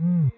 Mm.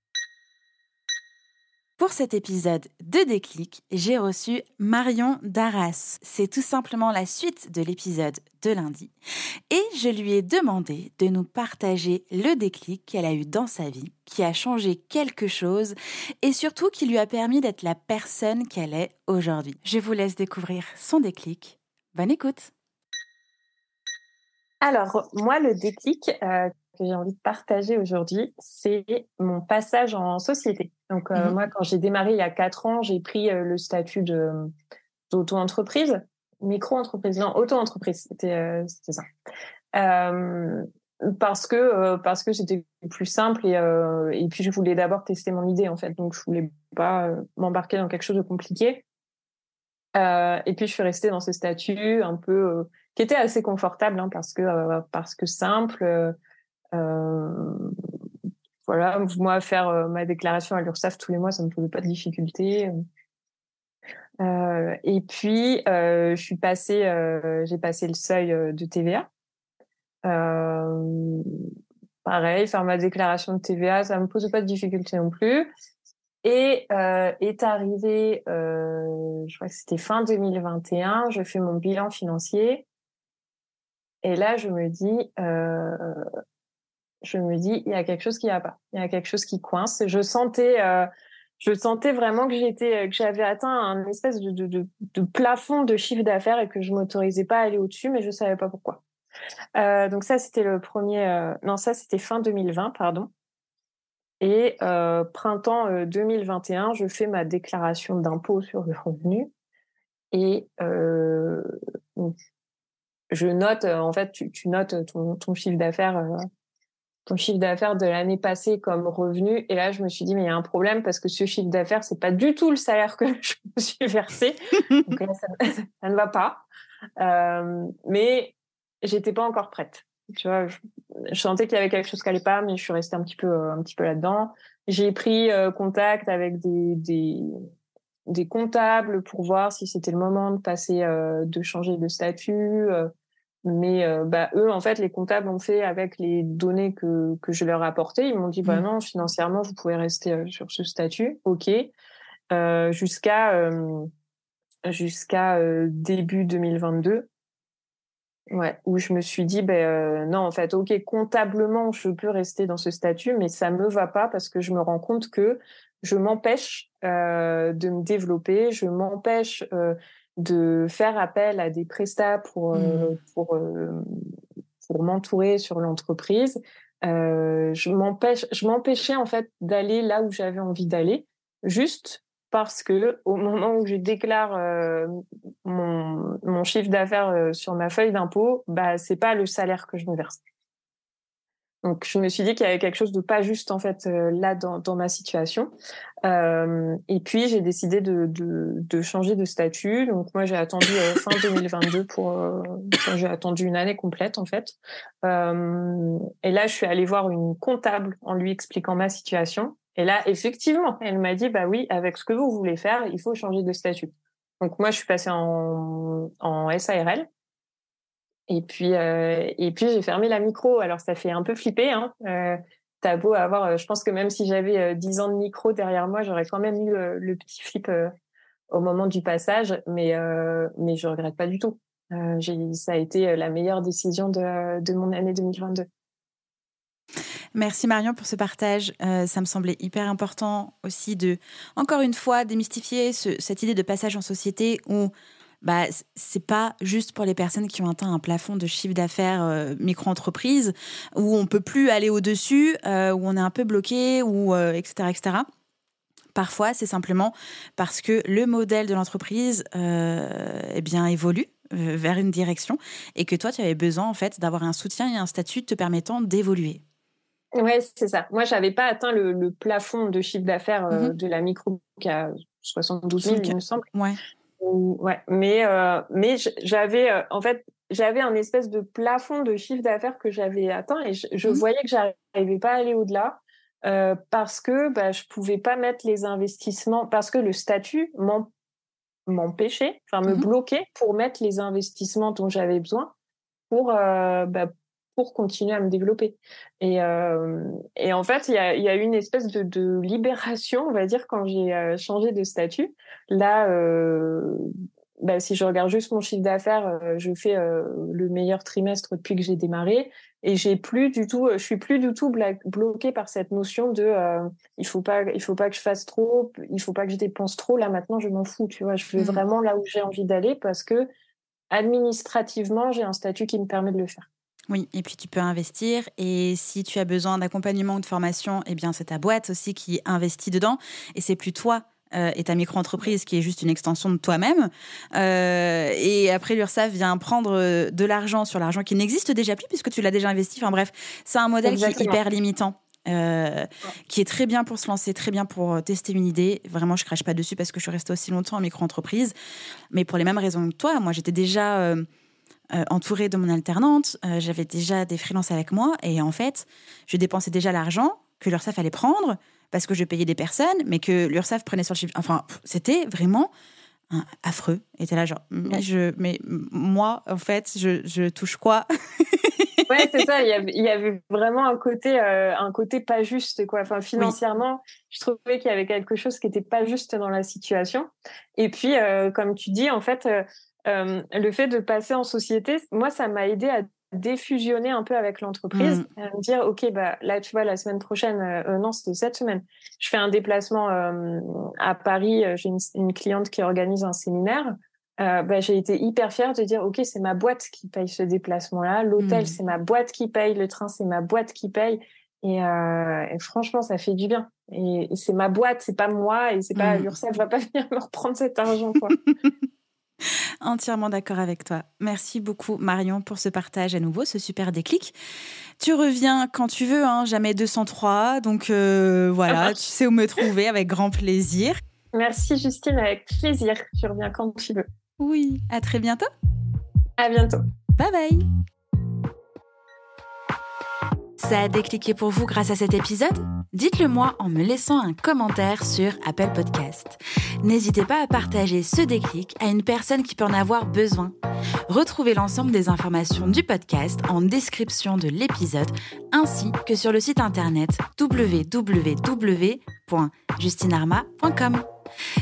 pour cet épisode de Déclic, j'ai reçu Marion Darras. C'est tout simplement la suite de l'épisode de lundi. Et je lui ai demandé de nous partager le déclic qu'elle a eu dans sa vie, qui a changé quelque chose et surtout qui lui a permis d'être la personne qu'elle est aujourd'hui. Je vous laisse découvrir son déclic. Bonne écoute. Alors, moi, le déclic euh, que j'ai envie de partager aujourd'hui, c'est mon passage en société. Donc, euh, mmh moi, quand j'ai démarré il y a quatre ans, j'ai pris euh, le statut d'auto-entreprise, micro-entreprise, non, auto-entreprise, c'était euh, ça. parce que parce que c'était plus simple et et puis je voulais d'abord tester mon idée en fait, donc je voulais pas m'embarquer dans quelque chose de compliqué. et puis je suis restée dans ce statut un peu qui était assez confortable hein, parce que parce que simple euh, voilà, moi, faire euh, ma déclaration à l'URSSAF tous les mois, ça me posait pas de difficulté. Euh, et puis, je suis passée, j'ai passé le seuil de TVA. pareil, faire ma déclaration de TVA, ça me pose pas de difficulté non plus. Et est arrivé, je crois que c'était fin 2021, je fais mon bilan financier. Et là, je me dis, je me dis il y a quelque chose qui va pas, il y a quelque chose qui coince. Je sentais, euh, je sentais vraiment que j'étais, que j'avais atteint un espèce de, plafond de chiffre d'affaires et que je m'autorisais pas à aller au-dessus, mais je savais pas pourquoi. Euh, donc ça c'était le premier, euh, non ça c'était fin 2020 pardon. Et euh, printemps 2021, je fais ma déclaration d'impôt sur le revenu et je note, en fait, tu, notes ton chiffre d'affaires ton chiffre d'affaires de l'année passée comme revenu. Et là, je me suis dit, mais il y a un problème parce que ce chiffre d'affaires, c'est pas du tout le salaire que je me suis versé. Donc là, ça, ne va pas. Euh, mais j'étais pas encore prête. Tu vois, je, sentais qu'il y avait quelque chose qui allait pas, mais je suis restée un petit peu, euh, un petit peu là-dedans. J'ai pris euh, contact avec des, des, des comptables pour voir si c'était le moment de passer, euh, de changer de statut. Mais euh, bah, eux, en fait, les comptables ont fait avec les données que, que je leur ai apportées. Ils m'ont dit, bah mmh. non, financièrement, vous pouvez rester euh, sur ce statut. OK. Euh, jusqu'à euh, jusqu'à début 2022. Ouais, où je me suis dit, ben non, en fait, ok, comptablement, je peux rester dans ce statut, mais ça me va pas parce que je me rends compte que je m'empêche de me développer, je m'empêche de faire appel à des prestats pour euh, mmh. pour euh, pour m'entourer sur l'entreprise. Euh, je m'empêche, je m'empêchais en fait d'aller là où j'avais envie d'aller, juste parce que au moment où je déclare mon, mon chiffre d'affaires sur ma feuille d'impôt, bah c'est pas le salaire que je me verse. Donc je me suis dit qu'il y avait quelque chose de pas juste en fait euh, là dans, dans ma situation. Euh, et puis j'ai décidé de, de, de, changer de statut. Donc moi j'ai attendu euh, fin 2022 pour, euh, j'ai attendu une année complète en fait. et là je suis allée voir une comptable en lui expliquant ma situation. Et là effectivement elle m'a dit bah oui avec ce que vous voulez faire il faut changer de statut. Donc moi je suis passée en, en SARL. Et puis, euh, et puis j'ai fermé la micro. Alors ça fait un peu flipper. Hein. Euh, T'as beau avoir, euh, je pense que même si j'avais 10 euh, ans de micro derrière moi, j'aurais quand même eu le, petit flip au moment du passage, mais mais je regrette pas du tout. ça a été la meilleure décision de, de mon année 2022. Merci Marion pour ce partage. Euh, ça me semblait hyper important aussi de, encore une fois, démystifier cette idée de passage en société où bah, c'est pas juste pour les personnes qui ont atteint un plafond de chiffre d'affaires euh, micro-entreprise, où on peut plus aller au-dessus, euh, où on est un peu bloqué, ou, etc., etc. Parfois, c'est simplement parce que le modèle de l'entreprise eh bien, évolue vers une direction et que toi, tu avais besoin en fait d'avoir un soutien et un statut te permettant d'évoluer. Oui, c'est ça. Moi, j'avais pas atteint le, plafond de chiffre d'affaires euh, mhm. de la micro qui a 72 000, il me semble. Ouais. Ouais. Mais, euh, mais j'avais, euh, en fait, j'avais un espèce de plafond de chiffre d'affaires que j'avais atteint et je, mhm. voyais que j'arrivais pas à aller au-delà. parce que bah, je pouvais pas mettre les investissements, parce que le statut m'empêchait, enfin me mhm. bloquait pour mettre les investissements dont j'avais besoin pour, bah, pour continuer à me développer. Et, euh, et en fait, il y a, y a, une espèce de, de, libération, on va dire, quand j'ai euh, changé de statut. Là, euh, bah, si je regarde juste mon chiffre d'affaires, je fais le meilleur trimestre depuis que j'ai démarré. Et j'ai plus du tout, je suis plus du tout bloquée par cette notion de il faut pas, il faut pas que je fasse trop, il faut pas que je dépense trop. Là maintenant, je m'en fous, tu vois. Je vais mmh. vraiment là où j'ai envie d'aller parce que administrativement, j'ai un statut qui me permet de le faire. Oui, et puis tu peux investir. Et si tu as besoin d'accompagnement ou de formation, eh bien c'est ta boîte aussi qui investit dedans. Et c'est plus toi euh, et ta micro-entreprise qui est juste une extension de toi-même. Euh, et après, l'URSSAF vient prendre euh, de l'argent sur l'argent qui n'existe déjà plus puisque tu l'as déjà investi. Enfin bref, c'est un modèle qui est hyper limitant. qui est très bien pour se lancer, très bien pour tester une idée. Vraiment, je crache pas dessus parce que je suis restée aussi longtemps en micro-entreprise. Mais pour les mêmes raisons que toi, moi, j'étais déjà euh, entourée de mon alternante, euh, j'avais déjà des freelances avec moi et en fait, je dépensais déjà l'argent que l'URSSAF allait prendre parce que je payais des personnes, mais que l'URSSAF prenait sur le chiffre. Enfin, c'était vraiment affreux. Et là, genre, mais, je, mais moi, en fait, je, je touche quoi? Ouais, c'est ça. Il y, avait, vraiment un côté, euh, un côté pas juste, quoi. Enfin, financièrement, je trouvais qu'il y avait quelque chose qui n'était pas juste dans la situation. Et puis, comme tu dis, en fait, euh, le fait de passer en société, moi, ça m'a aidé à défusionner un peu avec l'entreprise, mm. à me dire, OK, bah, là, tu vois, la semaine prochaine, euh, euh, non, c'était cette semaine, je fais un déplacement à Paris, j'ai une, cliente qui organise un séminaire. Bah, j'ai été hyper fière de dire, OK, c'est ma boîte qui paye ce déplacement-là, l'hôtel, mm. c'est ma boîte qui paye, le train, c'est ma boîte qui paye. Et, franchement, ça fait du bien. Et, c'est ma boîte, c'est pas moi, et c'est pas mm. l'URSSAF va pas venir me reprendre cet argent, quoi. Entièrement d'accord avec toi. Merci beaucoup Marion pour ce partage à nouveau, ce super déclic. Tu reviens quand tu veux, hein, jamais 203. Donc euh, voilà, tu sais où me trouver avec grand plaisir. Merci Justine, avec plaisir. Tu reviens quand tu veux. Oui, à très bientôt. À bientôt. Bye bye. Ça a décliqué pour vous grâce à cet épisode? Dites-le moi en me laissant un commentaire sur Apple Podcast. N'hésitez pas à partager ce déclic à une personne qui peut en avoir besoin. Retrouvez l'ensemble des informations du podcast en description de l'épisode ainsi que sur le site internet www.justinarma.com.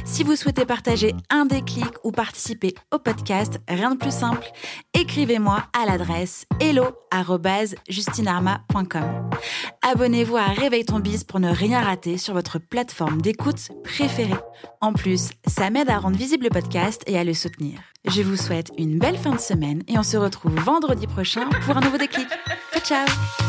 Si vous souhaitez partager un déclic ou participer au podcast, rien de plus simple, écrivez-moi à l'adresse hello@justinarma.com. Abonnez-vous à Réveille ton bise pour ne rien rater sur votre plateforme d'écoute préférée. En plus, ça m'aide à rendre visible le podcast et à le soutenir. Je vous souhaite une belle fin de semaine et on se retrouve vendredi prochain pour un nouveau déclic. Ciao ciao